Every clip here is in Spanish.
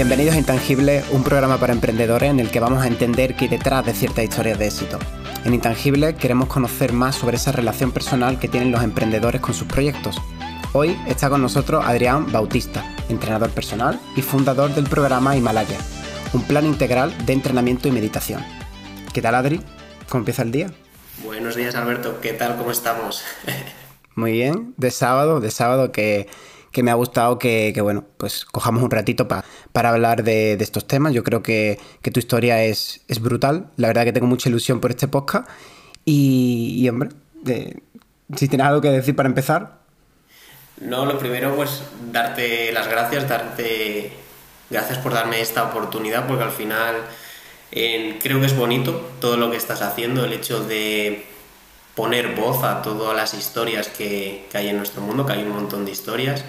Bienvenidos a Intangible, un programa para emprendedores en el que vamos a entender qué hay detrás de ciertas historias de éxito. En Intangible queremos conocer más sobre esa relación personal que tienen los emprendedores con sus proyectos. Hoy está con nosotros Adrián Bautista, entrenador personal y fundador del programa Himalaya, un plan integral de entrenamiento y meditación. ¿Qué tal Adri? ¿Cómo empieza el día? Buenos días Alberto, ¿qué tal? ¿Cómo estamos? Muy bien, de sábado, de sábado que que me ha gustado que, bueno, pues cojamos un ratito para hablar de, estos temas. Yo creo que, tu historia es, es, brutal. La verdad que tengo mucha ilusión por este podcast. Y, hombre, si tienes algo que decir para empezar. No, lo primero, pues darte las gracias, darte gracias por darme esta oportunidad, porque al final creo que es bonito todo lo que estás haciendo, el hecho de poner voz a todas las historias que, que, hay en nuestro mundo, que hay un montón de historias,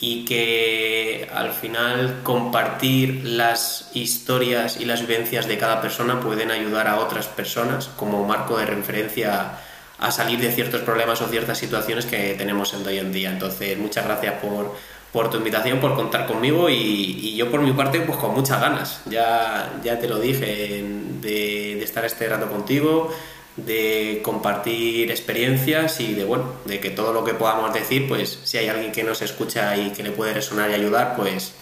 y que al final compartir las historias y las vivencias de cada persona pueden ayudar a otras personas como marco de referencia a salir de ciertos problemas o ciertas situaciones que tenemos en hoy en día. Entonces, muchas gracias por, por tu invitación, por contar conmigo y, y, yo por mi parte pues con muchas ganas. Ya, ya te lo dije de, de estar este rato contigo de compartir experiencias y de bueno, de que todo lo que podamos decir, pues si hay alguien que nos escucha y que le puede resonar y ayudar, pues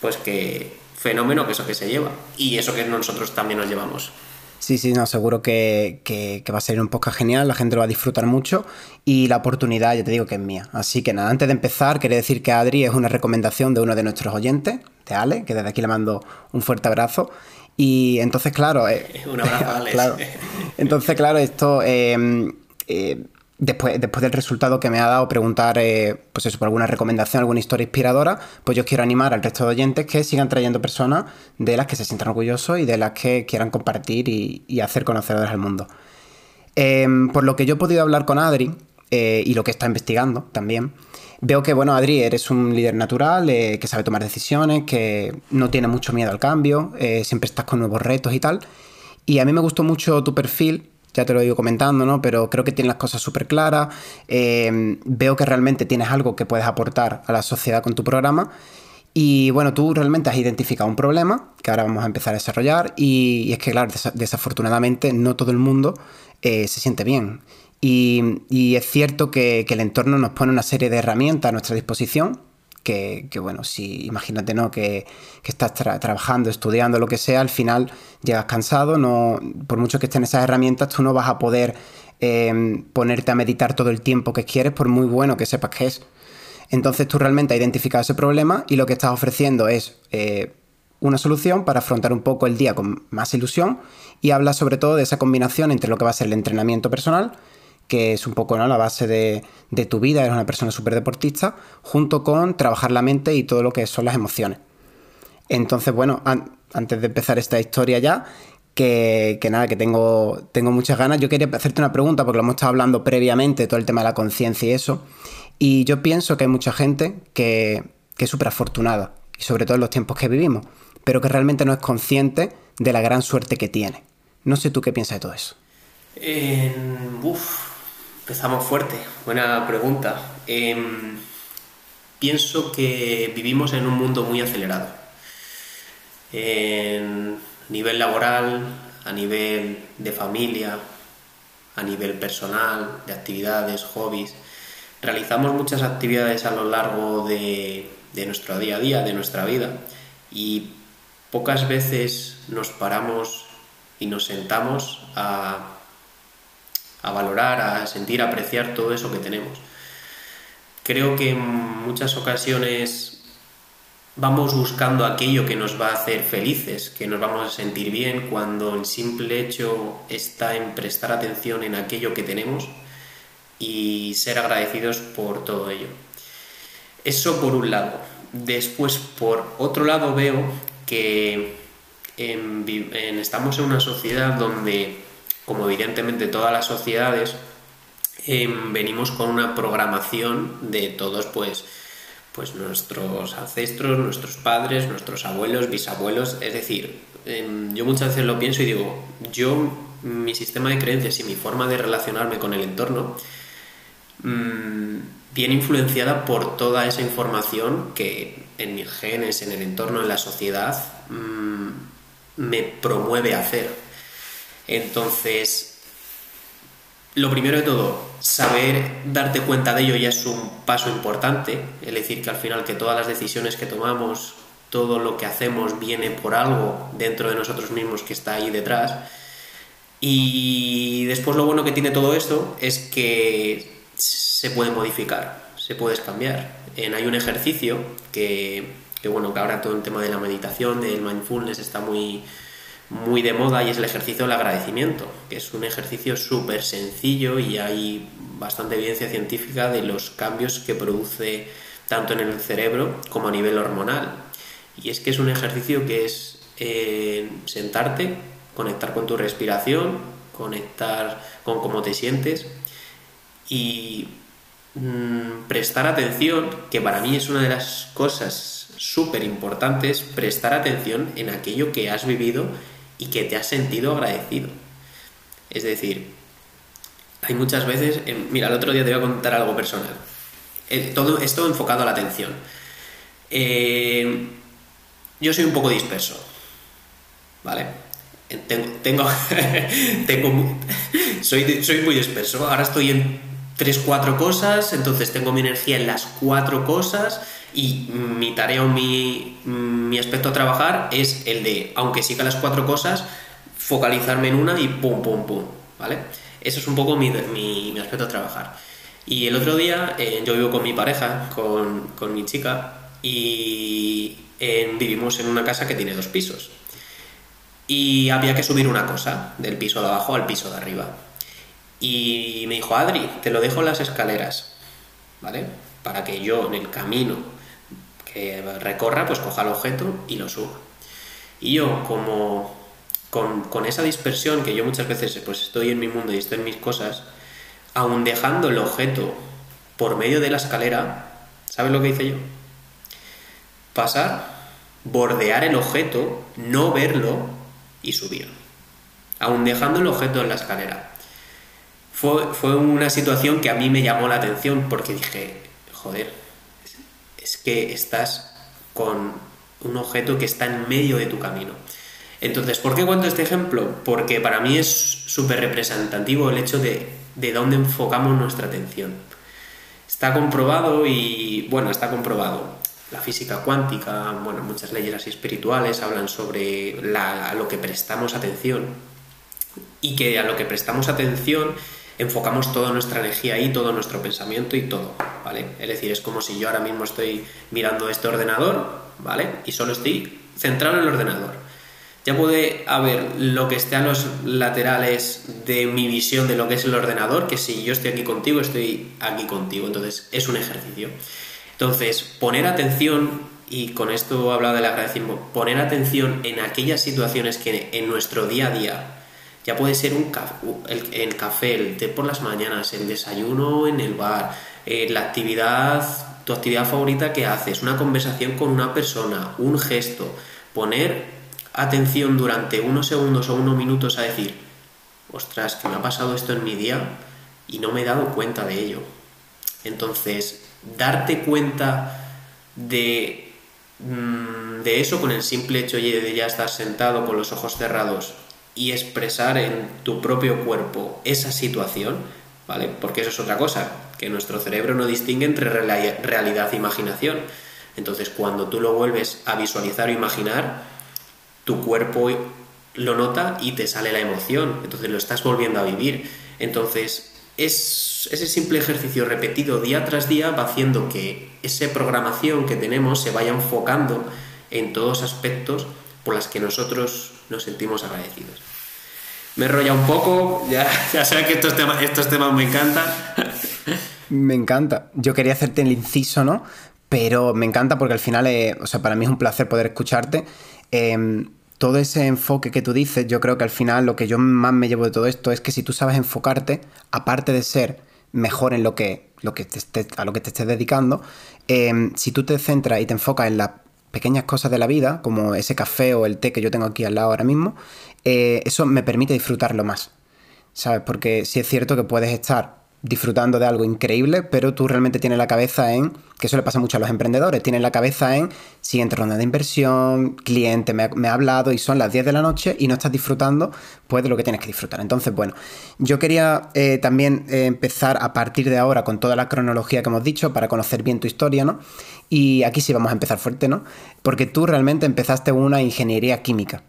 pues que fenómeno que eso que se lleva y eso que nosotros también nos llevamos. Sí, sí, no, seguro que, que, va a ser un podcast genial, la gente lo va a disfrutar mucho y la oportunidad, ya te digo que es mía. Así que nada, antes de empezar, quería decir que Adri es una recomendación de uno de nuestros oyentes, de Ale, que desde aquí le mando un fuerte abrazo y entonces, claro. Eh, Un abrazo, claro. Entonces, claro, esto. Em, eh, después, después del resultado que me ha dado preguntar, eh, pues eso, por alguna recomendación, alguna historia inspiradora, pues yo quiero animar al resto de oyentes que sigan trayendo personas de las que se sientan orgullosos y de las que quieran compartir y, y hacer conocedores al mundo. Em, por lo que yo he podido hablar con Adri y lo que está investigando también, Veo que, bueno, Adri, eres un líder natural, eh, que sabe tomar decisiones, que no tiene mucho miedo al cambio, eh, siempre estás con nuevos retos y tal. Y a mí me gustó mucho tu perfil, ya te lo he ido comentando, ¿no? Pero creo que tienes las cosas súper claras. Eh, veo que realmente tienes algo que puedes aportar a la sociedad con tu programa. Y bueno, tú realmente has identificado un problema que ahora vamos a empezar a desarrollar. Y, es que, claro, desafortunadamente no todo el mundo se siente bien. Y, es cierto que, el entorno nos pone una serie de herramientas a nuestra disposición, que, bueno, si imagínate, ¿no? Que, estás trabajando, estudiando, lo que sea, al final llegas cansado, no, por mucho que estén esas herramientas, tú no vas a poder eh, ponerte a meditar todo el tiempo que quieres, por muy bueno que sepas que es. Entonces tú realmente has identificado ese problema y lo que estás ofreciendo es eh, una solución para afrontar un poco el día con más ilusión y habla sobre todo de esa combinación entre lo que va a ser el entrenamiento personal que es un poco ¿no? la base de, tu vida, eres una persona súper deportista, junto con trabajar la mente y todo lo que son las emociones. Entonces, bueno, antes de empezar esta historia ya, que, nada, que tengo, tengo muchas ganas, yo quería hacerte una pregunta, porque lo hemos estado hablando previamente, todo el tema de la conciencia y eso, y yo pienso que hay mucha gente que, que es súper afortunada, y sobre todo en los tiempos que vivimos, pero que realmente no es consciente de la gran suerte que tiene. No sé tú qué piensas de todo eso. uf, Empezamos fuerte, buena pregunta. Em, pienso que vivimos en un mundo muy acelerado. En nivel laboral, a nivel de familia, a nivel personal, de actividades, hobbies. Realizamos muchas actividades a lo largo de, de nuestro día a día, de nuestra vida, y pocas veces nos paramos y nos sentamos a a valorar, a sentir, a apreciar todo eso que tenemos. Creo que en muchas ocasiones vamos buscando aquello que nos va a hacer felices, que nos vamos a sentir bien, cuando el simple hecho está en prestar atención en aquello que tenemos y ser agradecidos por todo ello. Eso por un lado. Después, por otro lado, veo que estamos en una sociedad donde como evidentemente todas las sociedades, em, venimos con una programación de todos, pues, pues nuestros ancestros, nuestros padres, nuestros abuelos, bisabuelos. Es decir, em, yo muchas veces lo pienso y digo, yo, mi sistema de creencias y mi forma de relacionarme con el entorno, mm, viene influenciada por toda esa información que en mis genes, en el entorno, en la sociedad, mm, me promueve hacer. Entonces, lo primero de todo, saber darte cuenta de ello ya es un paso importante, es decir, que al final que todas las decisiones que tomamos, todo lo que hacemos viene por algo dentro de nosotros mismos que está ahí detrás. Y después lo bueno que tiene todo esto es que se puede modificar, se puede cambiar. En, hay un ejercicio que, que, bueno, que ahora todo el tema de la meditación, del mindfulness está muy, muy de moda y es el ejercicio del agradecimiento, que es un ejercicio súper sencillo y hay bastante evidencia científica de los cambios que produce tanto en el cerebro como a nivel hormonal. Y es que es un ejercicio que es eh, sentarte, conectar con tu respiración, conectar con cómo te sientes y mm, prestar atención, que para mí es una de las cosas súper importantes, prestar atención en aquello que has vivido y que te has sentido agradecido. Es decir, hay muchas veces, mira, el otro día te voy a contar algo personal. Eh, todo esto enfocado a la atención. Eh, yo soy un poco disperso, ¿vale? Eh, tengo, tengo, tengo soy, soy muy disperso. Ahora estoy en tres, cuatro cosas, entonces tengo mi energía en las cuatro cosas y mi tarea o mi, mi aspecto a trabajar es el de, aunque siga las cuatro cosas, focalizarme en una y pum, pum, pum, ¿vale? Eso es un poco mi, mi, aspecto a trabajar. Y el otro día eh, yo vivo con mi pareja, con, con mi chica, y vivimos en una casa que tiene dos pisos. Y había que subir una cosa del piso de abajo al piso de arriba. Y me dijo, Adri, te lo dejo en las escaleras, ¿vale? Para que yo en el camino que recorra, pues coja el objeto y lo suba. Y yo, como con, esa dispersión que yo muchas veces pues estoy en mi mundo y estoy en mis cosas, aún dejando el objeto por medio de la escalera, ¿sabes lo que hice yo? Pasar, bordear el objeto, no verlo y subir. Aún dejando el objeto en la escalera. Fue, fue una situación que a mí me llamó la atención porque dije, joder, que estás con un objeto que está en medio de tu camino. Entonces, ¿por qué cuento este ejemplo? Porque para mí es súper representativo el hecho de, de dónde enfocamos nuestra atención. Está comprobado y, bueno, está comprobado. La física cuántica, bueno, muchas leyes espirituales hablan sobre la, a lo que prestamos atención y que a lo que prestamos atención enfocamos toda nuestra energía ahí, todo nuestro pensamiento y todo, ¿vale? Es decir, es como si yo ahora mismo estoy mirando este ordenador, ¿vale? Y solo estoy centrado en el ordenador. Ya puede haber lo que esté a los laterales de mi visión de lo que es el ordenador, que si yo estoy aquí contigo, estoy aquí contigo. Entonces, es un ejercicio. Entonces, poner atención, y con esto hablado del agradecimiento, poner atención en aquellas situaciones que en nuestro día a día ya puede ser un el, café, el té por las mañanas, el desayuno en el bar, eh, la actividad, tu actividad favorita que haces, una conversación con una persona, un gesto, poner atención durante unos segundos o unos minutos a decir, ostras, que me ha pasado esto en mi día y no me he dado cuenta de ello. Entonces, darte cuenta de, mm, de eso con el simple hecho de ya estar sentado con los ojos cerrados y expresar en tu propio cuerpo esa situación, ¿vale? Porque eso es otra cosa, que nuestro cerebro no distingue entre realidad e imaginación. Entonces, cuando tú lo vuelves a visualizar o imaginar, tu cuerpo lo nota y te sale la emoción, entonces lo estás volviendo a vivir. Entonces, es, ese simple ejercicio repetido día tras día va haciendo que esa programación que tenemos se vaya enfocando en todos aspectos por las que nosotros nos sentimos agradecidos. Me he un poco, ya, ya sé que estos temas, estos temas me encantan. Me encanta. Yo quería hacerte el inciso, ¿no? Pero me encanta porque al final, o sea, para mí es un placer poder escucharte. Em, todo ese enfoque que tú dices, yo creo que al final lo que yo más me llevo de todo esto es que si tú sabes enfocarte, aparte de ser mejor en lo que, lo que te a lo que te estés dedicando, em, si tú te centras y te enfocas en las pequeñas cosas de la vida, como ese café o el té que yo tengo aquí al lado ahora mismo, eh, eso me permite disfrutarlo más. ¿Sabes? Porque sí es cierto que puedes estar disfrutando de algo increíble, pero tú realmente tienes la cabeza en, que eso le pasa mucho a los emprendedores, tienes la cabeza en siguiente ronda de inversión, cliente me ha, hablado y son las 10 de la noche y no estás disfrutando pues de lo que tienes que disfrutar. Entonces, bueno, yo quería eh, también eh, empezar a partir de ahora con toda la cronología que hemos dicho para conocer bien tu historia, ¿no? Y aquí sí vamos a empezar fuerte, ¿no? Porque tú realmente empezaste una ingeniería química,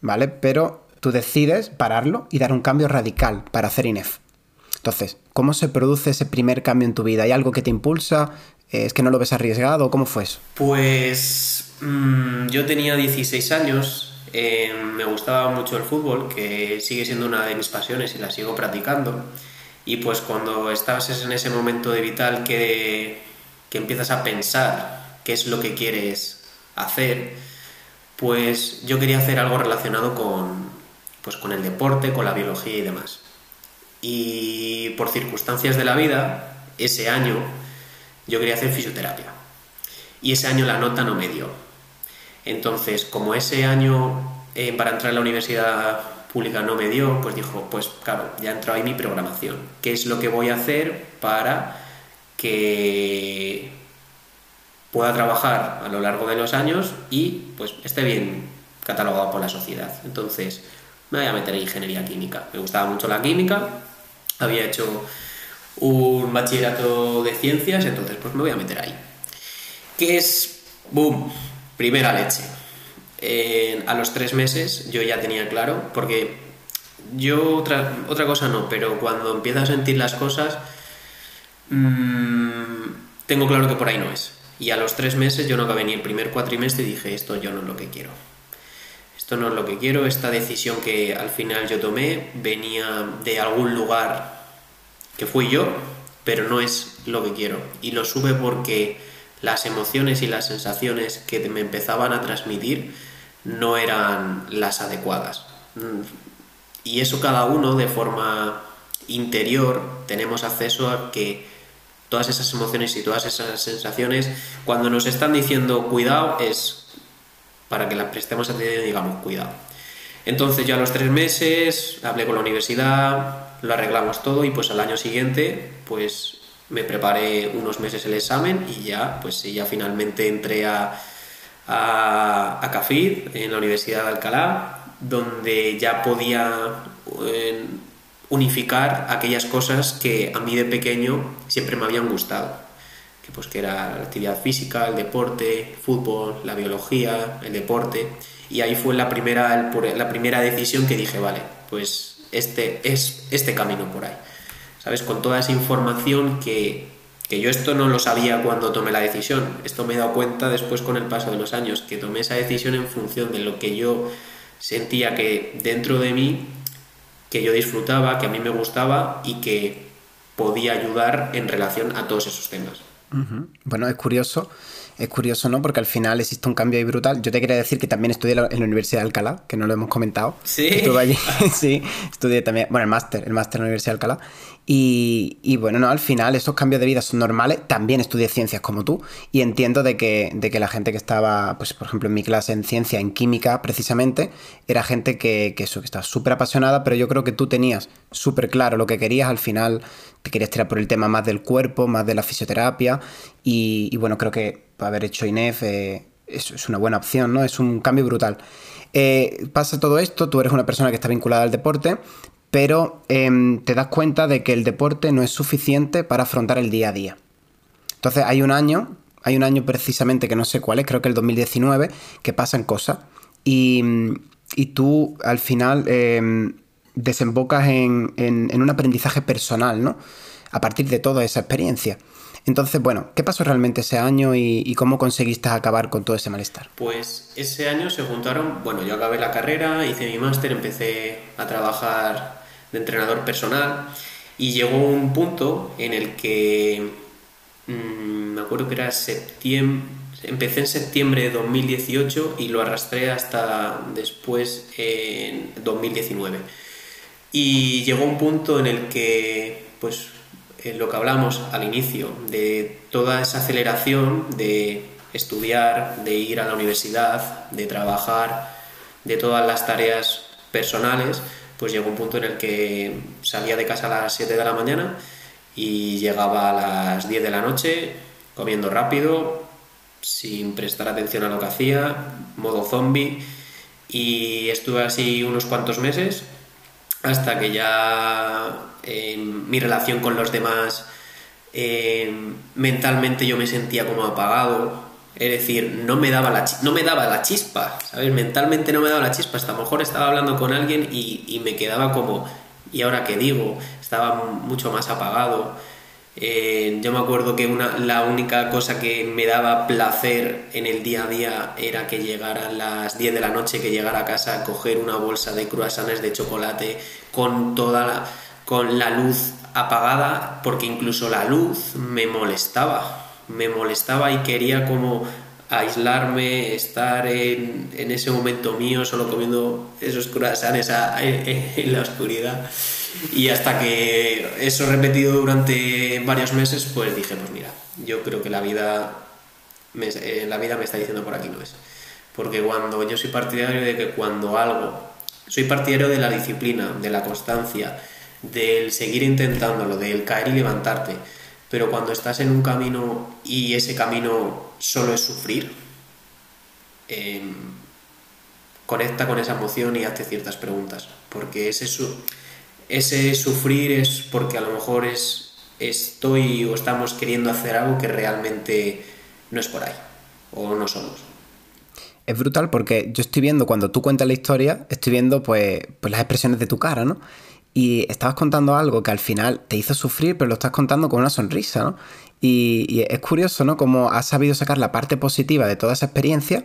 ¿vale? Pero tú decides pararlo y dar un cambio radical para hacer INEF. Entonces, ¿cómo se produce ese primer cambio en tu vida? ¿Hay algo que te impulsa? ¿Es que no lo ves arriesgado? ¿Cómo fue eso? Pues mm, yo tenía 16 años, eh, me gustaba mucho el fútbol, que sigue siendo una de mis pasiones y la sigo practicando. Y pues cuando estás en ese momento de vital que, que empiezas a pensar qué es lo que quieres hacer, pues yo quería hacer algo relacionado con, pues con el deporte, con la biología y demás. Y por circunstancias de la vida, ese año yo quería hacer fisioterapia. Y ese año la nota no me dio. Entonces, como ese año eh, para entrar a la universidad pública no me dio, pues dijo, pues claro, ya entró ahí mi programación. ¿Qué es lo que voy a hacer para que pueda trabajar a lo largo de los años y pues esté bien catalogado por la sociedad? Entonces, me voy a meter en ingeniería química. Me gustaba mucho la química, había hecho un bachillerato de ciencias, entonces pues me voy a meter ahí. ¿Qué es? ¡Boom! Primera leche. a los tres meses yo ya tenía claro, porque yo otra, otra cosa no, pero cuando empiezo a sentir las cosas, mmm, tengo claro que por ahí no es. Y a los tres meses yo no acabé ni el primer cuatrimestre y dije, esto yo no es lo que quiero. Esto no es lo que quiero, esta decisión que al final yo tomé venía de algún lugar que fui yo, pero no es lo que quiero. Y lo sube porque las emociones y las sensaciones que me empezaban a transmitir no eran las adecuadas. Y eso cada uno de forma interior tenemos acceso a que todas esas emociones y todas esas sensaciones, cuando nos están diciendo cuidado, es para que las prestemos atención y digamos cuidado. Entonces yo a los tres meses hablé con la universidad, lo arreglamos todo y pues al año siguiente pues me preparé unos meses el examen y ya pues ya finalmente entré a, a, a CAFID en la Universidad de Alcalá donde ya podía eh, unificar aquellas cosas que a mí de pequeño siempre me habían gustado pues que era la actividad física, el deporte, fútbol, la biología, el deporte. Y ahí fue la primera, la primera decisión que dije, vale, pues este es este camino por ahí. ¿Sabes? Con toda esa información que, que yo esto no lo sabía cuando tomé la decisión. Esto me he dado cuenta después con el paso de los años, que tomé esa decisión en función de lo que yo sentía que dentro de mí, que yo disfrutaba, que a mí me gustaba y que podía ayudar en relación a todos esos temas. Bueno, es curioso, es curioso, ¿no? Porque al final existe un cambio ahí brutal. Yo te quería decir que también estudié en la Universidad de Alcalá, que no lo hemos comentado. Sí. Estuve allí, sí, estudié también, bueno, el máster, el máster en la Universidad de Alcalá. Y, bueno, no, al final esos cambios de vida son normales. También estudié ciencias como tú y entiendo de que, de que la gente que estaba, pues por ejemplo en mi clase en ciencia, en química precisamente, era gente que, que estaba súper apasionada, pero yo creo que tú tenías súper claro lo que querías al final te querías tirar por el tema más del cuerpo, más de la fisioterapia y, bueno, creo que haber hecho INEF eh, es, una buena opción, ¿no? Es un cambio brutal. Eh, pasa todo esto, tú eres una persona que está vinculada al deporte, pero em, te das cuenta de que el deporte no es suficiente para afrontar el día a día. Entonces hay un año, hay un año precisamente que no sé cuál es, creo que el 2019, que pasan cosas y, y tú al final em, desembocas en, un aprendizaje personal, ¿no? A partir de toda esa experiencia. Entonces, bueno, ¿qué pasó realmente ese año y, cómo conseguiste acabar con todo ese malestar? Pues ese año se juntaron, bueno, yo acabé la carrera, hice mi máster, empecé a trabajar de entrenador personal y llegó un punto en el que, mm, me acuerdo que era septiembre, empecé en septiembre de 2018 y lo arrastré hasta después en 2019 y llegó un punto en el que, pues, lo que hablamos al inicio, de toda esa aceleración de estudiar, de ir a la universidad, de trabajar, de todas las tareas personales, pues llegó un punto en el que salía de casa a las 7 de la mañana y llegaba a las 10 de la noche comiendo rápido, sin prestar atención a lo que hacía, modo zombie y estuve así unos cuantos meses hasta que ya eh, mi relación con los demás eh, mentalmente yo me sentía como apagado es decir, no me daba la, no me daba la chispa, ¿sabes? Mentalmente no me daba la chispa. Hasta a lo mejor estaba hablando con alguien y, me quedaba como, ¿y ahora qué digo? Estaba mucho más apagado. Eh, yo me acuerdo que una, la única cosa que me daba placer en el día a día era que llegara a las 10 de la noche, que llegara a casa coger una bolsa de croissants de chocolate con toda la, con la luz apagada, porque incluso la luz me molestaba me molestaba y quería como aislarme, estar en, ese momento mío solo comiendo esos croissants en, la oscuridad. Y hasta que eso repetido durante varios meses, pues dije, pues mira, yo creo que la vida me, eh, la vida me está diciendo por aquí no es. Porque cuando yo soy partidario de que cuando algo, soy partidario de la disciplina, de la constancia, del seguir intentándolo, del caer y levantarte pero cuando estás en un camino y ese camino solo es sufrir, em, conecta con esa emoción y hazte ciertas preguntas, porque ese, ese sufrir es porque a lo mejor es, estoy o estamos queriendo hacer algo que realmente no es por ahí, o no somos. Es brutal porque yo estoy viendo, cuando tú cuentas la historia, estoy viendo pues, pues las expresiones de tu cara, ¿no? Y estabas contando algo que al final te hizo sufrir, pero lo estás contando con una sonrisa, ¿no? Y, es curioso, ¿no? Cómo has sabido sacar la parte positiva de toda esa experiencia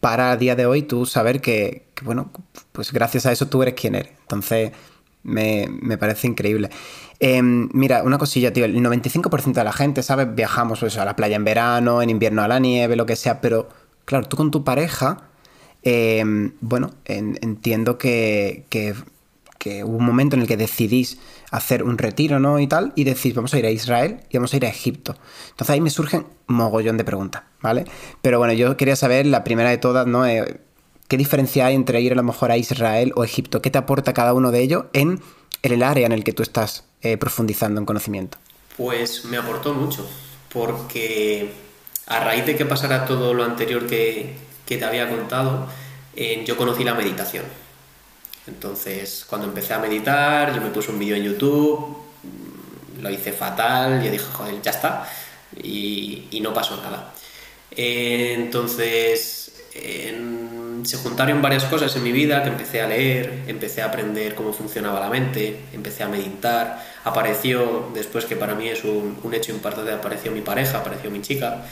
para a día de hoy tú saber que, bueno, pues gracias a eso tú eres quien eres. Entonces, me, parece increíble. Em, mira, una cosilla, tío, el 95% de la gente, ¿sabes? Viajamos pues, a la playa en verano, en invierno a la nieve, lo que sea, pero claro, tú con tu pareja, em, bueno, entiendo que que hubo un momento en el que decidís hacer un retiro, ¿no? Y tal, y decís, vamos a ir a Israel y vamos a ir a Egipto. Entonces ahí me surgen mogollón de preguntas, ¿vale? Pero bueno, yo quería saber, la primera de todas, ¿no? Eh, ¿Qué diferencia hay entre ir a lo mejor a Israel o Egipto? ¿Qué te aporta cada uno de ellos en el área en el que tú estás eh, profundizando en conocimiento? Pues me aportó mucho, porque a raíz de que pasara todo lo anterior que, te había contado, eh, yo conocí la meditación entonces, cuando empecé a meditar, yo me puse un vídeo en YouTube, lo hice fatal, yo dije, joder, ya está, y, no pasó nada. entonces, se juntaron varias cosas en mi vida que empecé a leer, empecé a aprender cómo funcionaba la mente, empecé a meditar, apareció, después que para mí es un, un hecho importante, apareció mi pareja, apareció mi chica,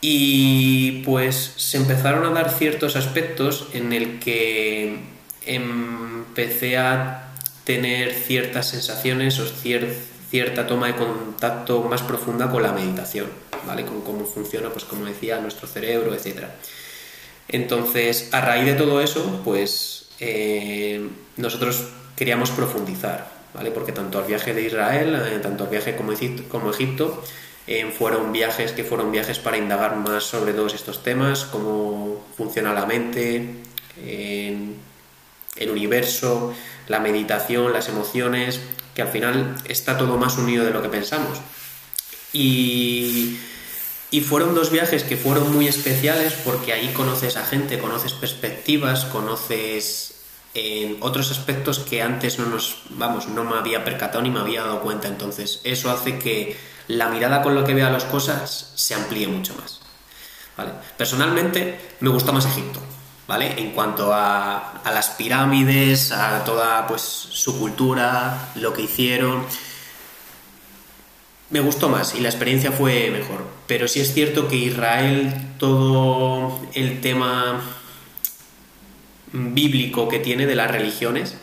y pues se empezaron a dar ciertos aspectos en el que empecé a tener ciertas sensaciones o cierta toma de contacto más profunda con la meditación, ¿vale? Con cómo funciona, pues como decía, nuestro cerebro, etc. Entonces, a raíz de todo eso, pues eh, nosotros queríamos profundizar, ¿vale? Porque tanto el viaje de Israel, eh, tanto el viaje como Egipto, como Egipto eh, fueron viajes que fueron viajes para indagar más sobre todos estos temas, cómo funciona la mente, el universo, la meditación, las emociones, que al final está todo más unido de lo que pensamos. Y, y fueron dos viajes que fueron muy especiales porque ahí conoces a gente, conoces perspectivas, conoces en otros aspectos que antes no nos, vamos, no me había percatado ni me había dado cuenta. Entonces, eso hace que la mirada con lo que vea las cosas se amplíe mucho más. Personalmente, me gusta más Egipto. ¿Vale? En cuanto a, las pirámides, a toda pues su cultura, lo que hicieron. Me gustó más y la experiencia fue mejor. Pero sí es cierto que Israel, todo el tema bíblico que tiene de las religiones,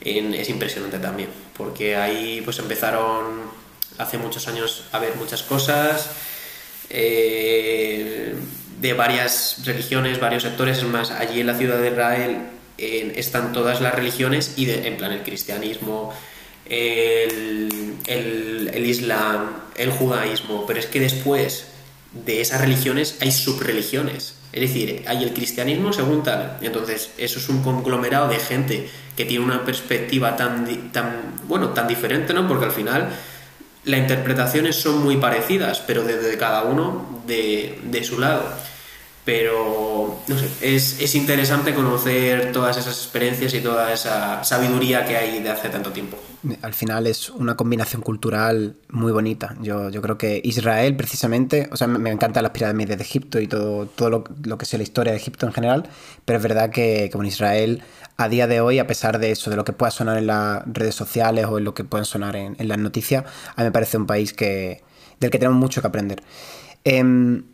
es impresionante también. Porque ahí pues empezaron hace muchos años a ver muchas cosas. Eh, de varias religiones, varios sectores, es más, allí en la ciudad de Israel están todas las religiones y en plan el cristianismo, el, el, islam, el judaísmo, pero es que después de esas religiones hay subreligiones. Es decir, hay el cristianismo según tal. Entonces, eso es un conglomerado de gente que tiene una perspectiva tan, tan, bueno, tan diferente, ¿no? Porque al final las interpretaciones son muy parecidas, pero desde cada uno de, de su lado pero no sé, es, interesante conocer todas esas experiencias y toda esa sabiduría que hay de hace tanto tiempo. Al final es una combinación cultural muy bonita. Yo, yo creo que Israel, precisamente, o sea, me, encantan las pirámides de Egipto y todo, todo lo, lo, que sea la historia de Egipto en general, pero es verdad que, como Israel, a día de hoy, a pesar de eso, de lo que pueda sonar en las redes sociales o en lo que pueden sonar en, las noticias, a mí me parece un país que, del que tenemos mucho que aprender. Em,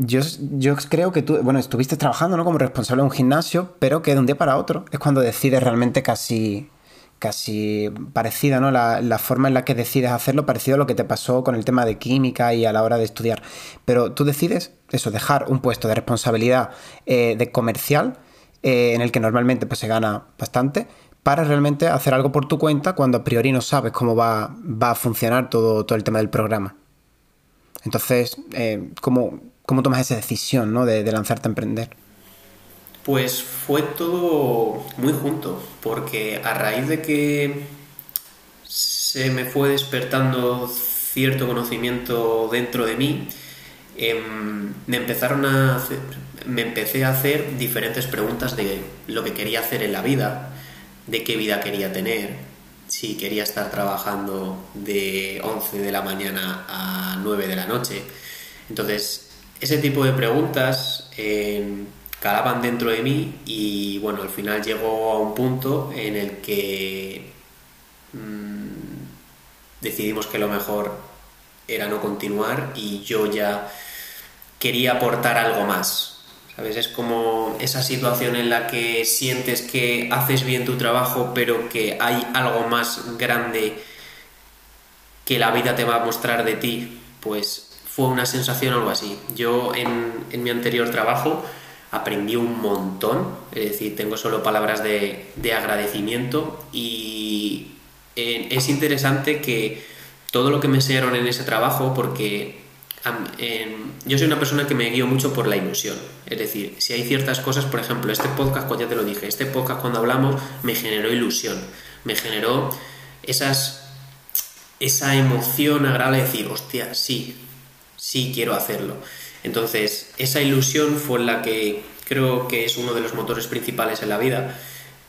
yo, yo creo que tú, bueno, estuviste trabajando ¿no? como responsable de un gimnasio, pero que de un día para otro es cuando decides realmente casi, casi parecida, ¿no? La, la, forma en la que decides hacerlo, parecido a lo que te pasó con el tema de química y a la hora de estudiar. Pero tú decides eso, dejar un puesto de responsabilidad eh, de comercial, eh, en el que normalmente pues, se gana bastante, para realmente hacer algo por tu cuenta cuando a priori no sabes cómo va, va a funcionar todo, todo el tema del programa. Entonces, eh, ¿cómo, ¿Cómo tomas esa decisión ¿no? de, lanzarte a emprender? Pues fue todo muy junto, porque a raíz de que se me fue despertando cierto conocimiento dentro de mí, em, me empezaron a hacer, me empecé a hacer diferentes preguntas de lo que quería hacer en la vida, de qué vida quería tener, si quería estar trabajando de 11 de la mañana a 9 de la noche. Entonces, ese tipo de preguntas eh, calaban dentro de mí y bueno, al final llegó a un punto en el que mm, decidimos que lo mejor era no continuar y yo ya quería aportar algo más. ¿Sabes? Es como esa situación en la que sientes que haces bien tu trabajo, pero que hay algo más grande que la vida te va a mostrar de ti. Pues fue una sensación algo así. Yo en, mi anterior trabajo aprendí un montón, es decir, tengo solo palabras de, agradecimiento y eh, es interesante que todo lo que me enseñaron en ese trabajo, porque yo soy una persona que me guío mucho por la ilusión. Es decir, si hay ciertas cosas, por ejemplo, este podcast, cuando ya te lo dije, este podcast cuando hablamos me generó ilusión, me generó esas, esa emoción agradable de decir, hostia, sí, sí quiero hacerlo. Entonces, esa ilusión fue la que creo que es uno de los motores principales en la vida.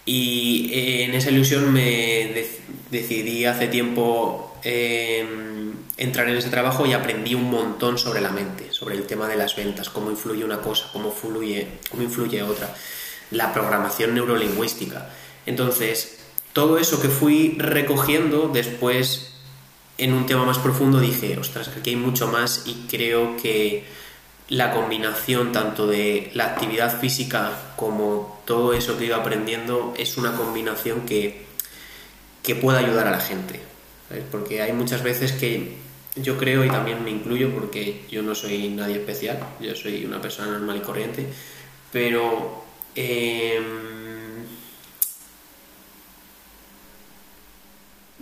Y en esa ilusión me decidí hace tiempo em, entrar en ese trabajo y aprendí un montón sobre la mente, sobre el tema de las ventas, cómo influye una cosa, cómo fluye, cómo influye otra, la programación neurolingüística. Entonces, todo eso que fui recogiendo después en un tema más profundo dije, ostras, aquí hay mucho más y creo que la combinación tanto de la actividad física como todo eso que iba aprendiendo es una combinación que, que pueda ayudar a la gente. Porque hay muchas veces que yo creo, y también me incluyo porque yo no soy nadie especial, yo soy una persona normal y corriente, pero... Em,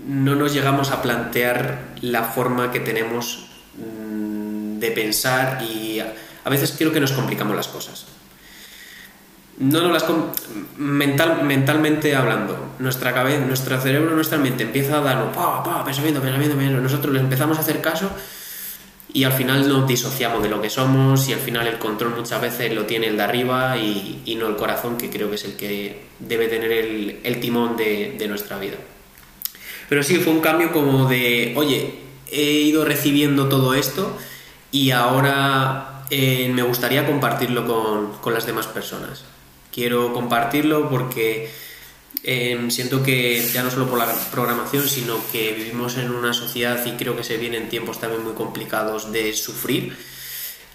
no nos llegamos a plantear la forma que tenemos mm, de pensar y a veces creo que nos complicamos las cosas. No las mental, mentalmente hablando, nuestra cabeza, nuestro cerebro, nuestra mente empieza a dar pa, pa, pensamiento, pensamiento, pensamiento. Nosotros le empezamos a hacer caso y al final nos disociamos de lo que somos y al final el control muchas veces lo tiene el de arriba y, no el corazón, que creo que es el que debe tener el, timón de nuestra vida. Pero sí, fue un cambio como de, oye, he ido recibiendo todo esto y ahora eh, me gustaría compartirlo con, las demás personas. Quiero compartirlo porque em, siento que ya no solo por la programación, sino que vivimos en una sociedad y creo que se vienen tiempos también muy complicados de sufrir.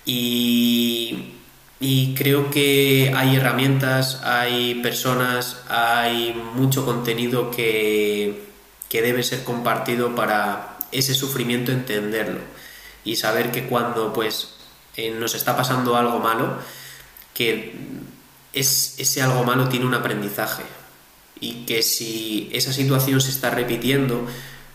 Y, y creo que hay herramientas, hay personas, hay mucho contenido que que debe ser compartido para ese sufrimiento entenderlo y saber que cuando pues eh, nos está pasando algo malo, que es, ese algo malo tiene un aprendizaje y que si esa situación se está repitiendo,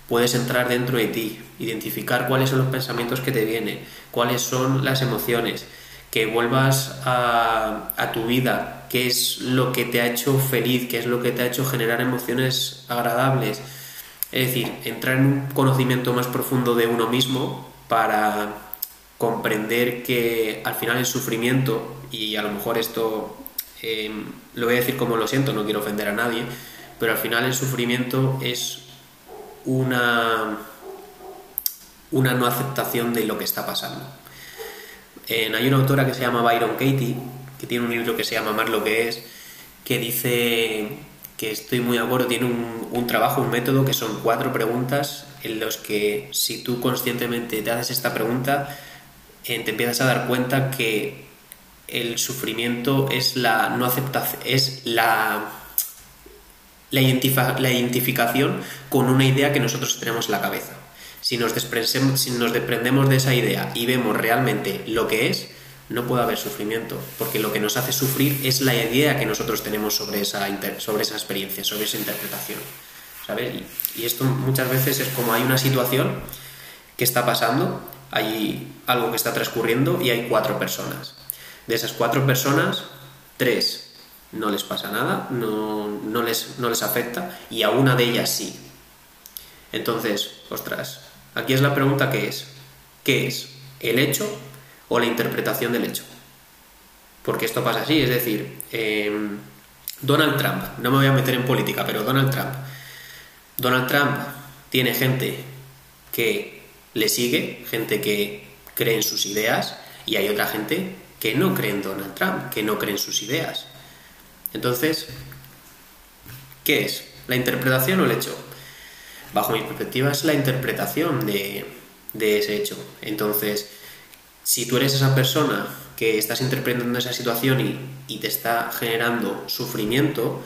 puedes entrar dentro de ti, identificar cuáles son los pensamientos que te vienen, cuáles son las emociones, que vuelvas a, a, tu vida, qué es lo que te ha hecho feliz, qué es lo que te ha hecho generar emociones agradables, Es decir, entrar en un conocimiento más profundo de uno mismo para comprender que al final el sufrimiento, y a lo mejor esto em, lo voy a decir como lo siento, no quiero ofender a nadie, pero al final el sufrimiento es una, una no aceptación de lo que está pasando. hay una autora que se llama Byron Katie, que tiene un libro que se llama Más lo que es, que dice que estoy muy de acuerdo, tiene un, un trabajo, un método que son cuatro preguntas en los que si tú conscientemente te haces esta pregunta, eh, te empiezas a dar cuenta que el sufrimiento es la no aceptación, es la, la, identificación con una idea que nosotros tenemos en la cabeza. Si nos, si nos desprendemos de esa idea y vemos realmente lo que es, no puede haber sufrimiento, porque lo que nos hace sufrir es la idea que nosotros tenemos sobre esa, sobre esa experiencia, sobre esa interpretación. ¿sabes? Y, esto muchas veces es como hay una situación que está pasando hay algo que está transcurriendo y hay cuatro personas. De esas cuatro personas, tres no les pasa nada, no, les, no les afecta y a una de ellas sí. Entonces, ostras, aquí es la pregunta que es, ¿qué es? ¿El hecho o la interpretación del hecho? Porque esto pasa así, es decir, em, Donald Trump, no me voy a meter en política, pero Donald Trump, Donald Trump tiene gente que le sigue, gente que cree en sus ideas, y hay otra gente que no cree en Donald Trump, que no cree en sus ideas. Entonces, ¿qué es? ¿La interpretación o el hecho? Bajo mi perspectiva es la interpretación de, ese hecho. Entonces, si tú eres esa persona que estás interpretando esa situación y, y, te está generando sufrimiento,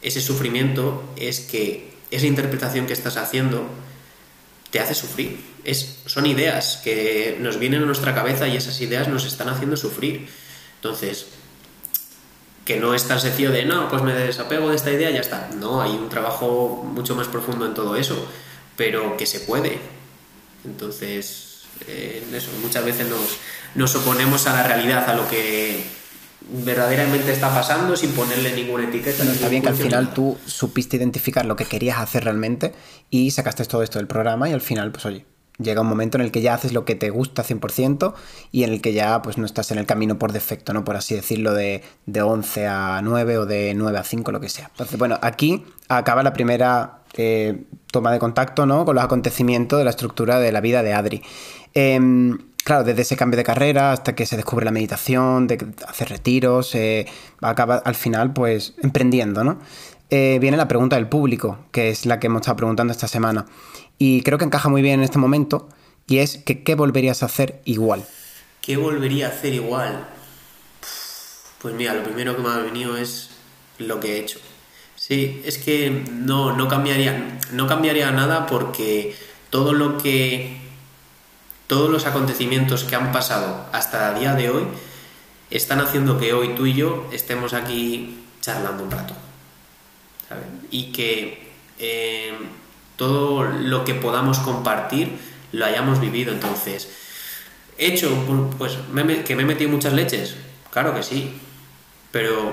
ese sufrimiento es que esa interpretación que estás haciendo te hace sufrir. Es, son ideas que nos vienen a nuestra cabeza y esas ideas nos están haciendo sufrir. Entonces, que no es tan sencillo de, no, pues me desapego de esta idea y ya está. No, hay un trabajo mucho más profundo en todo eso, pero que se puede. Entonces, eh, eso, muchas veces nos, nos oponemos a la realidad, a lo que verdaderamente está pasando sin ponerle ninguna etiqueta. está bien que al final tú supiste identificar lo que querías hacer realmente y sacaste todo esto del programa y al final, pues oye, llega un momento en el que ya haces lo que te gusta 100% y en el que ya pues no estás en el camino por defecto, ¿no? Por así decirlo, de, de 11 a 9 o de 9 a 5, lo que sea. Entonces, bueno, aquí acaba la primera eh, toma de contacto, ¿no? Con los acontecimientos de la estructura de la vida de Adri. Em, claro, desde ese cambio de carrera hasta que se descubre la meditación, de hacer retiros, eh, acaba al final pues emprendiendo, ¿no? Eh, viene la pregunta del público, que es la que hemos estado preguntando esta semana. Y creo que encaja muy bien en este momento, y es que ¿qué volverías a hacer igual? ¿Qué volvería a hacer igual? Pues mira, lo primero que me ha venido es lo que he hecho. Sí, es que no, no, cambiaría, no cambiaría nada porque todo lo que todos los acontecimientos que han pasado hasta el día de hoy están haciendo que hoy tú y yo estemos aquí charlando un rato. Y que eh, todo lo que podamos compartir lo hayamos vivido. Entonces, hecho, pues que me he metido muchas leches, claro que sí, pero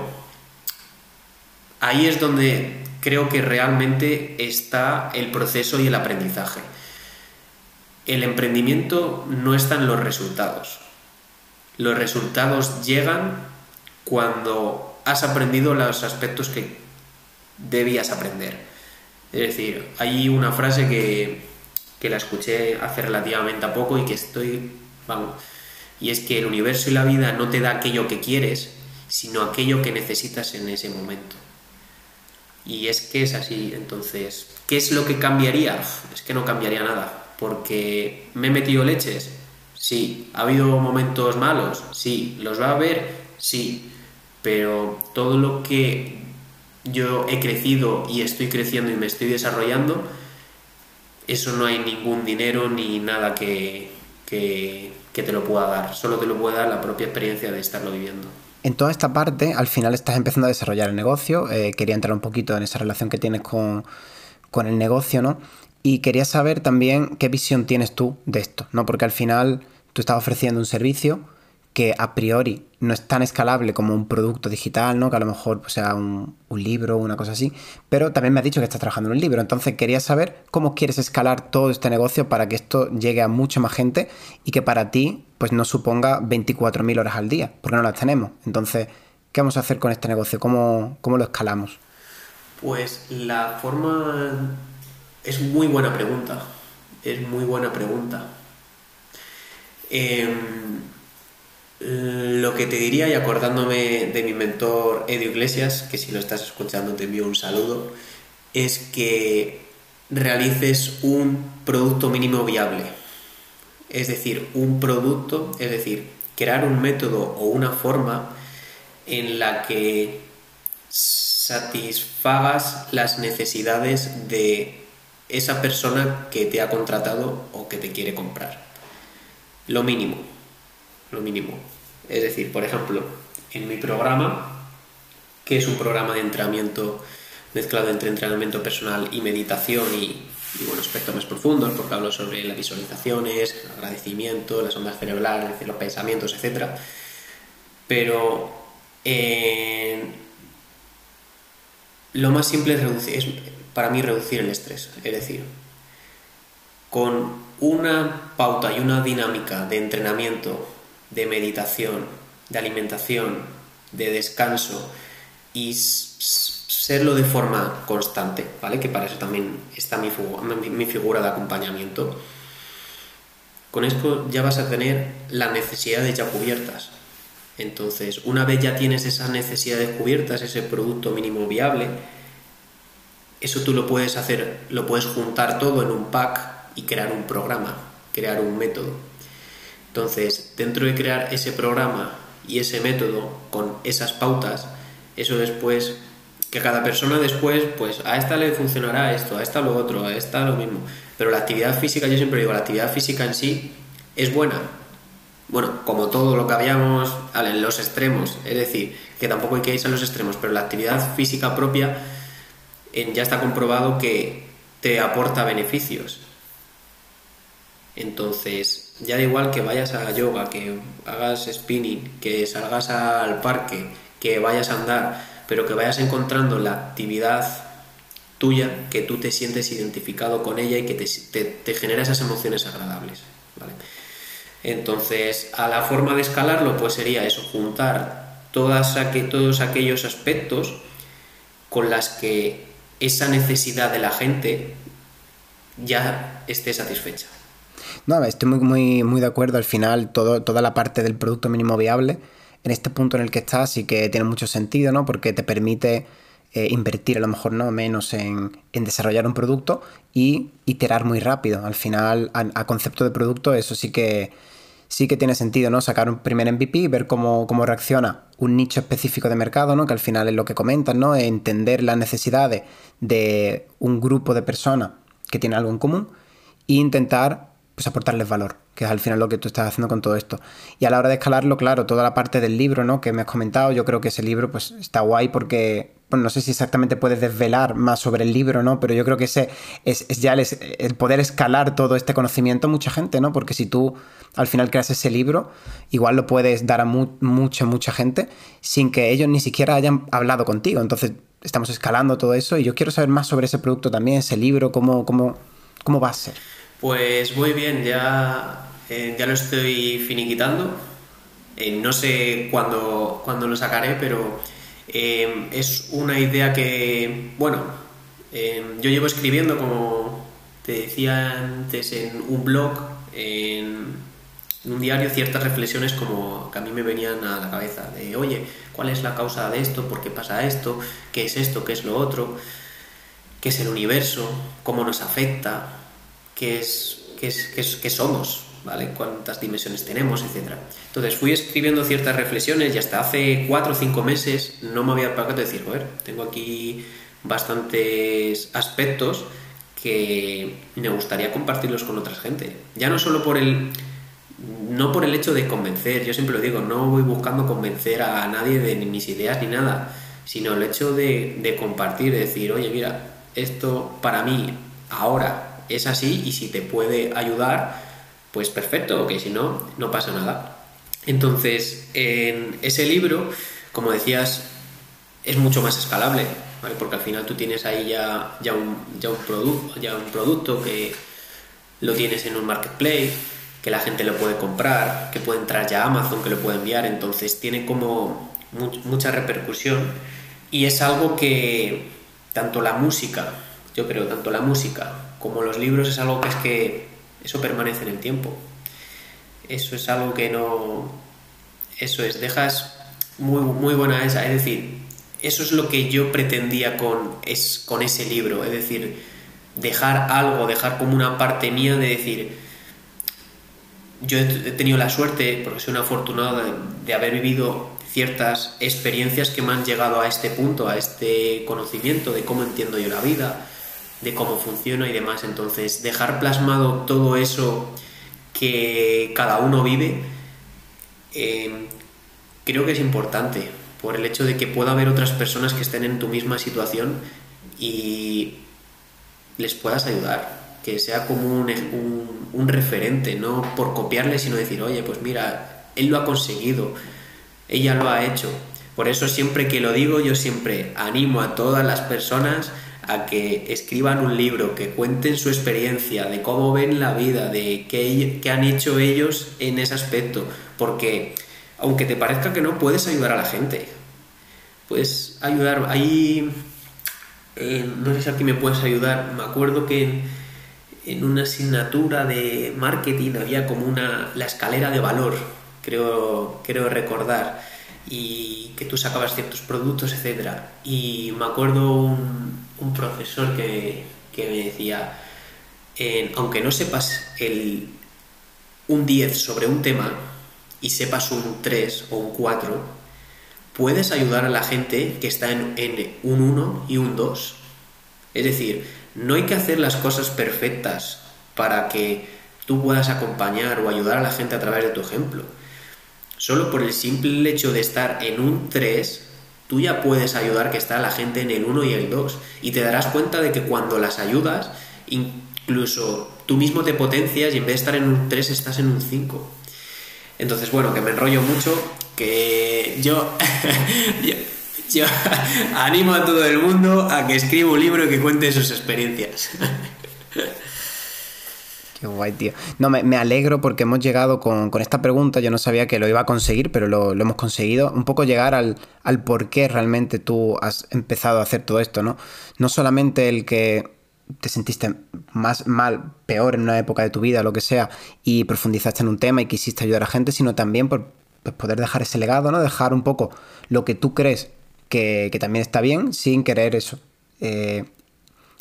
ahí es donde creo que realmente está el proceso y el aprendizaje el emprendimiento no está en los resultados. Los resultados llegan cuando has aprendido los aspectos que debías aprender. Es decir, hay una frase que, la escuché hace relativamente a poco y que estoy, vamos, y es que el universo y la vida no te da aquello que quieres, sino aquello que necesitas en ese momento. Y es que es así, entonces, ¿qué es lo que cambiaría? Es que no cambiaría nada porque me he metido leches. Sí, ha habido momentos malos, sí, los va a haber, sí, pero todo lo que yo he crecido y estoy creciendo y me estoy desarrollando, eso no hay ningún dinero ni nada que, que, te lo pueda dar, solo te lo puede dar la propia experiencia de estarlo viviendo. En toda esta parte, al final estás empezando a desarrollar el negocio. Eh, quería entrar un poquito en esa relación que tienes con, con el negocio, ¿no? Y quería saber también qué visión tienes tú de esto, ¿no? Porque al final tú estás ofreciendo un servicio que a priori no es tan escalable como un producto digital, ¿no? Que a lo mejor pues, sea un, libro o una cosa así. Pero también me has dicho que estás trabajando en un libro. Entonces quería saber cómo quieres escalar todo este negocio para que esto llegue a mucha más gente y que para ti pues no suponga 24.000 horas al día, porque no las tenemos. Entonces, ¿qué vamos a hacer con este negocio? ¿Cómo, cómo lo escalamos? Pues la forma... Es muy buena pregunta. Es muy buena pregunta. Eh, lo que te diría, y acordándome de mi mentor Edio Iglesias, que si lo estás escuchando te envío un saludo, es que realices un producto mínimo viable. Es decir, un producto, es decir, crear un método o una forma en la que satisfagas las necesidades de esa persona que te ha contratado o que te quiere comprar. Lo mínimo, lo mínimo. Es decir, por ejemplo, en mi programa, que es un programa de entrenamiento mezclado entre entrenamiento personal y meditación y, bueno, aspectos más profundos, porque hablo sobre las visualizaciones, el agradecimiento, las ondas cerebrales, los pensamientos, etc. Pero eh, lo más simple es, para mí reducir el estrés. Es decir, con una pauta y una dinámica de entrenamiento de meditación, de alimentación, de descanso y serlo de forma constante, ¿vale? Que para eso también está mi, mi figura de acompañamiento. Con esto ya vas a tener las necesidades ya cubiertas. Entonces, una vez ya tienes esas necesidades cubiertas, ese producto mínimo viable, eso tú lo puedes hacer, lo puedes juntar todo en un pack y crear un programa, crear un método. Entonces, dentro de crear ese programa y ese método con esas pautas, eso después, que cada persona después, pues a esta le funcionará esto, a esta lo otro, a esta lo mismo. Pero la actividad física, yo siempre digo, la actividad física en sí es buena. Bueno, como todo lo que habíamos en los extremos, es decir, que tampoco hay que irse a los extremos, pero la actividad física propia ya está comprobado que te aporta beneficios. Entonces, ya da igual que vayas a yoga, que hagas spinning, que salgas al parque, que vayas a andar, pero que vayas encontrando la actividad tuya, que tú te sientes identificado con ella y que te, genera esas emociones agradables. Entonces, a la forma de escalarlo, pues sería eso, juntar todas todos aquellos aspectos con las que esa necesidad de la gente ya esté satisfecha. No, estoy muy, muy, muy de acuerdo. Al final, todo, toda la parte del producto mínimo viable, en este punto en el que estás, sí que tiene mucho sentido, ¿no? Porque te permite eh, invertir a lo mejor no menos en, desarrollar un producto y iterar muy rápido. Al final, a, concepto de producto, eso sí que sí que tiene sentido, ¿no? Sacar un primer MVP, ver cómo, cómo reacciona un nicho específico de mercado, ¿no? Que al final es lo que comentan, ¿no? Entender las necesidades de un grupo de personas que tiene algo en común e intentar pues aportarles valor, que es al final lo que tú estás haciendo con todo esto. Y a la hora de escalarlo, claro, toda la parte del libro, ¿no? Que me has comentado, yo creo que ese libro pues está guay porque, bueno, no sé si exactamente puedes desvelar más sobre el libro, ¿no? Pero yo creo que ese es, ya el, poder escalar todo este conocimiento a mucha gente, ¿no? Porque si tú al final creas ese libro, igual lo puedes dar a mucha, mucha gente sin que ellos ni siquiera hayan hablado contigo. Entonces, estamos escalando todo eso y yo quiero saber más sobre ese producto también, ese libro, cómo, cómo, cómo va a ser. Pues muy bien, ya, eh, ya lo estoy finiquitando. Eh, no sé cuándo, lo sacaré, pero eh, es una idea que, bueno, yo llevo escribiendo, como te decía antes, en un blog, en un diario, ciertas reflexiones como que a mí me venían a la cabeza, de, oye, ¿cuál es la causa de esto? ¿Por qué pasa esto? ¿Qué es esto? ¿Qué es lo otro? ¿Qué es el universo? ¿Cómo nos afecta? Qué es, qué es, qué somos, ¿vale? Cuántas dimensiones tenemos, etcétera. Entonces fui escribiendo ciertas reflexiones y hasta hace cuatro o cinco meses no me había pagado de decir, joder, tengo aquí bastantes aspectos que me gustaría compartirlos con otra gente. Ya no solo por el no por el hecho de convencer, yo siempre lo digo, no voy buscando convencer a nadie de mis ideas ni nada, sino el hecho de, de compartir, de decir, oye, mira, esto para mí ahora es así y si te puede ayudar, pues perfecto, que si no, no pasa nada. Entonces, en ese libro, como decías, es mucho más escalable. Porque al final tú tienes ahí ya, ya, un, ya, un ya un producto que lo tienes en un marketplace, que la gente lo puede comprar, que puede entrar ya a Amazon, que lo puede enviar, entonces tiene como mucha repercusión y es algo que tanto la música, yo creo, tanto la música como los libros es algo que es que eso permanece en el tiempo. Eso es algo que no... Eso es, dejas muy, muy buena esa, es decir, eso es lo que yo pretendía con, es, con ese libro, es decir, dejar algo, dejar como una parte mía de decir, yo he tenido la suerte, porque soy un afortunado, de, haber vivido ciertas experiencias que me han llegado a este punto, a este conocimiento de cómo entiendo yo la vida, de cómo funciona y demás. Entonces, dejar plasmado todo eso que cada uno vive, eh, creo que es importante, por el hecho de que pueda haber otras personas que estén en tu misma situación y les puedas ayudar que sea como un, un, referente, no por copiarle, sino decir, oye, pues mira, él lo ha conseguido, ella lo ha hecho. Por eso siempre que lo digo, yo siempre animo a todas las personas a que escriban un libro, que cuenten su experiencia, de cómo ven la vida, de qué, qué han hecho ellos en ese aspecto, porque aunque te parezca que no, puedes ayudar a la gente. Puedes ayudar, eh, no sé si aquí me puedes ayudar, me acuerdo que en una asignatura de marketing había como una la escalera de valor, creo, creo recordar, y que tú sacabas ciertos productos, etcétera. Y me acuerdo un, un profesor que, que, me decía, aunque no sepas el, un 10 sobre un tema y sepas un 3 o un 4, puedes ayudar a la gente que está en, un 1 y un 2. Es decir, no hay que hacer las cosas perfectas para que tú puedas acompañar o ayudar a la gente a través de tu ejemplo. Solo por el simple hecho de estar en un 3, tú ya puedes ayudar que está la gente en el 1 y el 2. Y te darás cuenta de que cuando las ayudas, incluso tú mismo te potencias y en vez de estar en un 3 estás en un 5. Entonces, bueno, que me enrollo mucho, que yo Yo animo a todo el mundo a que escriba un libro y que cuente sus experiencias. Qué guay, tío. No, me, alegro porque hemos llegado con, esta pregunta. Yo no sabía que lo iba a conseguir, pero lo, hemos conseguido. Un poco llegar al, al, por qué realmente tú has empezado a hacer todo esto, ¿no? No solamente el que te sentiste más mal, peor en una época de tu vida, lo que sea, y profundizaste en un tema y quisiste ayudar a gente, sino también por pues, poder dejar ese legado, ¿no? Dejar un poco lo que tú crees que, también está bien, sin querer eso. Eh,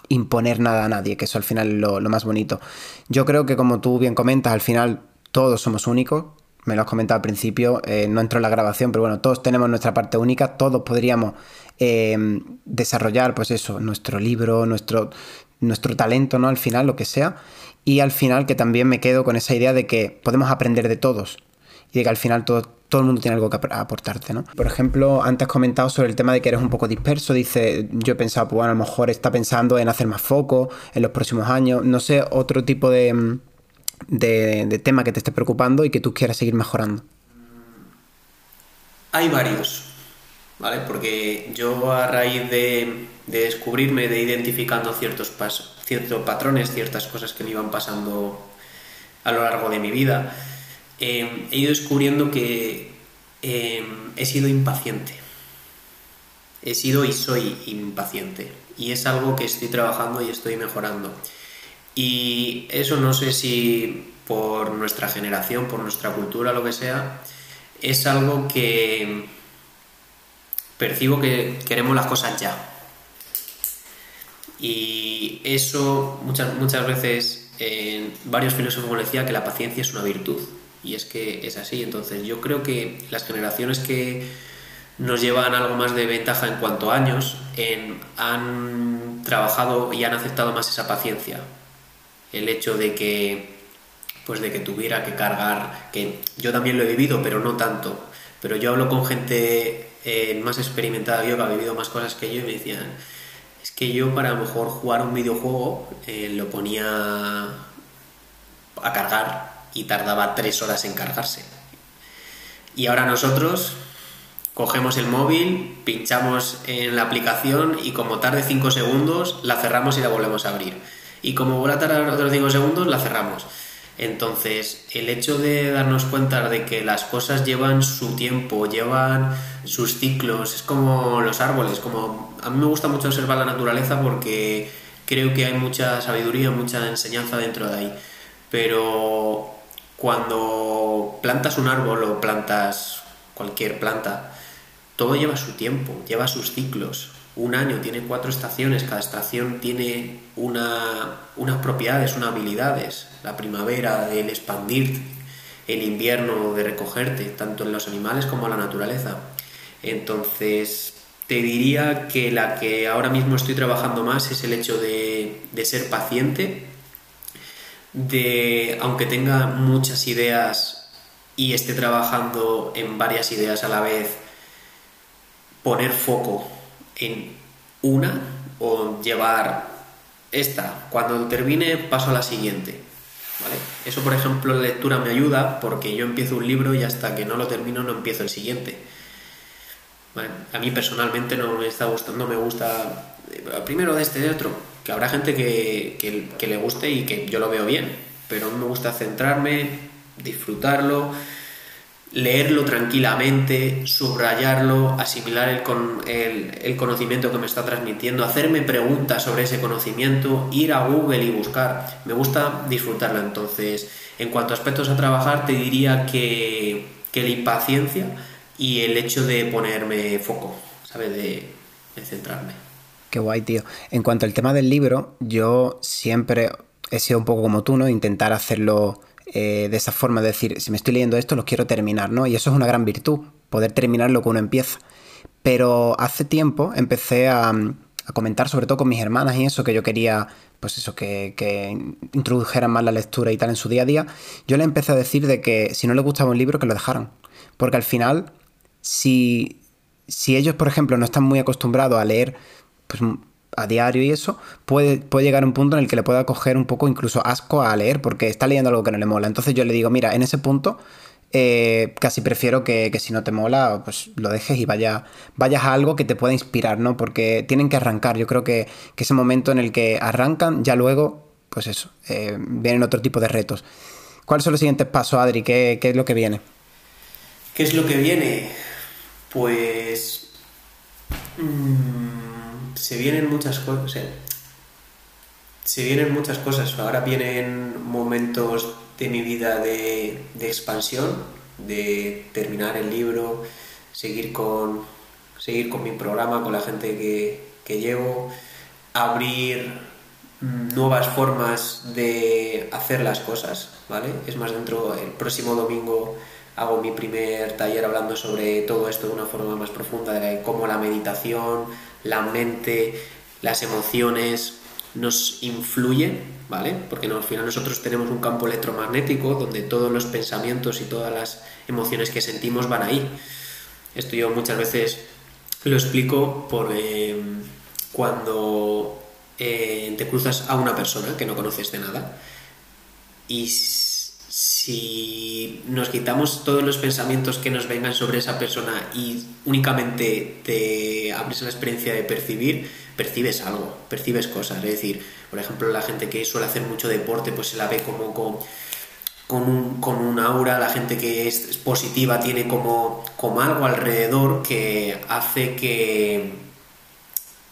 imponer nada a nadie, que eso al final es lo, más bonito. Yo creo que como tú bien comentas, al final todos somos únicos, me lo has comentado al principio, eh, no entró en la grabación, pero bueno, todos tenemos nuestra parte única, todos podríamos eh, desarrollar, pues eso, nuestro libro, nuestro, nuestro talento, ¿no? Al final, lo que sea. Y al final que también me quedo con esa idea de que podemos aprender de todos y de que al final todos todo el mundo tiene algo que aportarte, ¿no? Por ejemplo, antes comentado sobre el tema de que eres un poco disperso, dice, yo he pensado, pues bueno, a lo mejor está pensando en hacer más foco en los próximos años, no sé, otro tipo de, de, tema que te esté preocupando y que tú quieras seguir mejorando. Hay varios, ¿vale? Porque yo a raíz de, descubrirme, de identificando ciertos pasos, ciertos patrones, ciertas cosas que me iban pasando a lo largo de mi vida, Em, he ido descubriendo que em, he sido impaciente. He sido y soy impaciente. Y es algo que estoy trabajando y estoy mejorando. Y eso no sé si por nuestra generación, por nuestra cultura, lo que sea, es algo que percibo que queremos las cosas ya. Y eso muchas, muchas veces varios filósofos decían que la paciencia es una virtud. Y es que es así. Entonces yo creo que las generaciones que nos llevan algo más de ventaja en cuanto a años han trabajado y han aceptado más esa paciencia. El hecho de que pues de que tuviera que cargar, que yo también lo he vivido, pero no tanto. Pero yo hablo con gente eh, más experimentada que yo, que ha vivido más cosas que yo, y me decían, es que yo para mejor jugar un videojuego eh, lo ponía a cargar y tardaba tres horas en cargarse. Y ahora nosotros cogemos el móvil, pinchamos en la aplicación y como tarde 5 segundos la cerramos y la volvemos a abrir. Y como vuelve a tardar otros 5 segundos, la cerramos. Entonces, el hecho de darnos cuenta de que las cosas llevan su tiempo, llevan sus ciclos, es como los árboles, como a mí me gusta mucho observar la naturaleza porque creo que hay mucha sabiduría, mucha enseñanza dentro de ahí. Pero cuando plantas un árbol o plantas cualquier planta, todo lleva su tiempo, lleva sus ciclos. Un año tiene cuatro estaciones, cada estación tiene una, unas propiedades, unas habilidades. La primavera, el expandir, el invierno, de recogerte, tanto en los animales como en la naturaleza. Entonces, te diría que la que ahora mismo estoy trabajando más es el hecho de, ser paciente, de, aunque tenga muchas ideas y esté trabajando en varias ideas a la vez, poner foco en una o llevar esta. Cuando termine paso a la siguiente. Eso, por ejemplo, en lectura me ayuda porque yo empiezo un libro y hasta que no lo termino no empiezo el siguiente a mí personalmente no me está gustando, me gusta eh, primero de este de otro, que habrá gente que, que, le guste y que yo lo veo bien, pero a mí me gusta centrarme, disfrutarlo, leerlo tranquilamente, subrayarlo, asimilar el, con, el, conocimiento que me está transmitiendo, hacerme preguntas sobre ese conocimiento, ir a Google y buscar. Me gusta disfrutarlo. Entonces, en cuanto a aspectos a trabajar, te diría que, que la impaciencia y el hecho de ponerme foco, ¿sabes? De, centrarme. Qué guay, tío. En cuanto al tema del libro, yo siempre he sido un poco como tú, ¿no? Intentar hacerlo eh, de esa forma, de decir, si me estoy leyendo esto, lo quiero terminar, ¿no? Y eso es una gran virtud, poder terminar lo que uno empieza. Pero hace tiempo empecé a, comentar, sobre todo con mis hermanas y eso, que yo quería, pues eso, que, que, introdujeran más la lectura y tal en su día a día. Yo le empecé a decir de que si no les gustaba un libro, que lo dejaran. Porque al final si, si ellos, por ejemplo, no están muy acostumbrados a leer pues, a diario y eso, puede, puede llegar a un punto en el que le pueda coger un poco incluso asco a leer porque está leyendo algo que no le mola. Entonces yo le digo, mira, en ese punto eh, casi prefiero que, si no te mola, pues lo dejes y vaya, vayas a algo que te pueda inspirar, ¿no? Porque tienen que arrancar. Yo creo que, ese momento en el que arrancan, ya luego, pues eso, eh, vienen otro tipo de retos. ¿Cuáles son los siguientes pasos, Adri? ¿Qué, ¿Qué es lo que viene? ¿Qué es lo que viene? Pues mm, se vienen muchas cosas. se vienen muchas cosas. Ahora vienen momentos de mi vida de, expansión, de terminar el libro, seguir con, seguir con mi programa, con la gente que, que llevo, abrir nuevas formas de hacer las cosas, ¿vale? Es más, dentro, el próximo domingo hago mi primer taller hablando sobre todo esto de una forma más profunda, de cómo la meditación, la mente, las emociones nos influyen, ¿vale? Porque al final nosotros tenemos un campo electromagnético donde todos los pensamientos y todas las emociones que sentimos van ahí. Esto yo muchas veces lo explico por eh, cuando eh, te cruzas a una persona que no conoces de nada y si nos quitamos todos los pensamientos que nos vengan sobre esa persona y únicamente te abres la experiencia de percibir, percibes algo, percibes cosas. Es decir, por ejemplo, la gente que suele hacer mucho deporte, pues se la ve como con, con, un, aura, la gente que es positiva tiene como, como algo alrededor que hace que,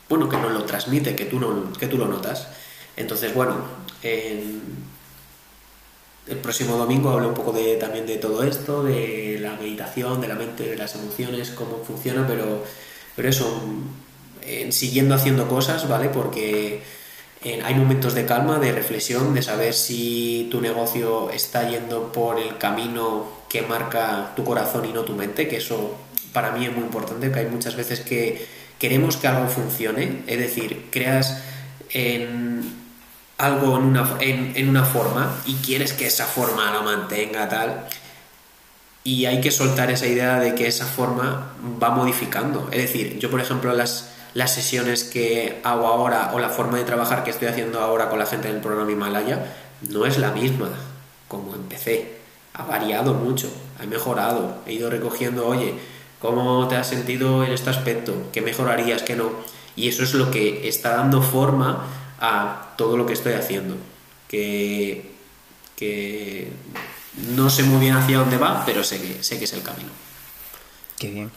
bueno, que nos lo transmite, que tú, no, que tú lo notas. Entonces, bueno, en el próximo domingo hablo un poco de, también de todo esto, de la meditación, de la mente, de las emociones, cómo funciona, pero, pero eso, siguiendo haciendo cosas, ¿vale? Porque hay momentos de calma, de reflexión, de saber si tu negocio está yendo por el camino que marca tu corazón y no tu mente, que eso para mí es muy importante, que hay muchas veces que queremos que algo funcione, es decir, creas en algo en una, en, una forma y quieres que esa forma lo mantenga tal. Y hay que soltar esa idea de que esa forma va modificando. Es decir, yo por ejemplo las, las sesiones que hago ahora o la forma de trabajar que estoy haciendo ahora con la gente del programa Himalaya no es la misma como empecé. Ha variado mucho. he mejorado, he ido recogiendo, oye, ¿cómo te has sentido en este aspecto? ¿Qué mejorarías? ¿Qué no? Y eso es lo que está dando forma a todo lo que estoy haciendo. Que, que no sé muy bien hacia dónde va, pero sé que, sé que es el camino. Qué bien.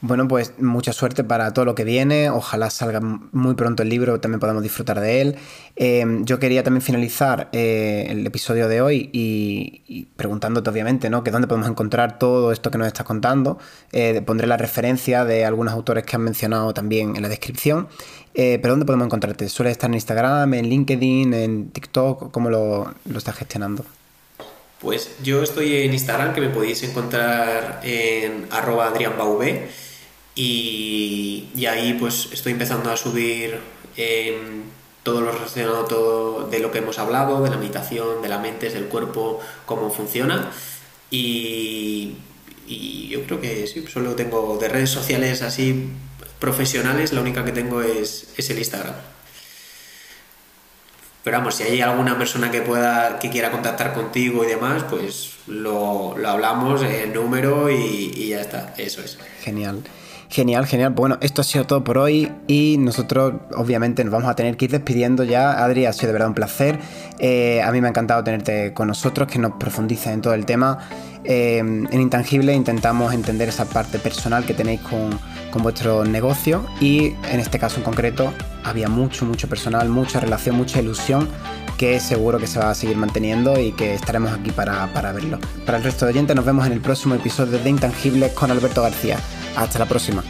Bueno, pues mucha suerte para todo lo que viene. Ojalá salga muy pronto el libro, también podamos disfrutar de él. Em, yo quería también finalizar eh, el episodio de hoy y, preguntándote, obviamente, ¿no? Que dónde podemos encontrar todo esto que nos estás contando. Eh, pondré la referencia de algunos autores que han mencionado también en la descripción. Eh, pero ¿dónde podemos encontrarte? ¿Suele estar en Instagram, en LinkedIn, en TikTok? ¿Cómo lo, lo estás gestionando? Pues yo estoy en Instagram, que me podéis encontrar en arroba y, ahí pues estoy empezando a subir em, todo lo relacionado todo de lo que hemos hablado, de la meditación, de la mente, del cuerpo, cómo funciona. Y, yo creo que sí, solo tengo de redes sociales así profesionales, la única que tengo es, es el Instagram. Pero vamos, si hay alguna persona que pueda, que quiera contactar contigo y demás, pues lo, hablamos, el número y, y ya está, eso es. Genial. Genial, genial. Bueno, esto ha sido todo por hoy y nosotros obviamente nos vamos a tener que ir despidiendo ya. Adri, ha sido de verdad un placer. Eh, a mí me ha encantado tenerte con nosotros, que nos profundices en todo el tema. Eh, en Intangible intentamos entender esa parte personal que tenéis con, con vuestro negocio y en este caso en concreto había mucho, mucho personal, mucha relación, mucha ilusión que seguro que se va a seguir manteniendo y que estaremos aquí para, para verlo. Para el resto de oyentes nos vemos en el próximo episodio de Intangible con Alberto García. Hasta la próxima.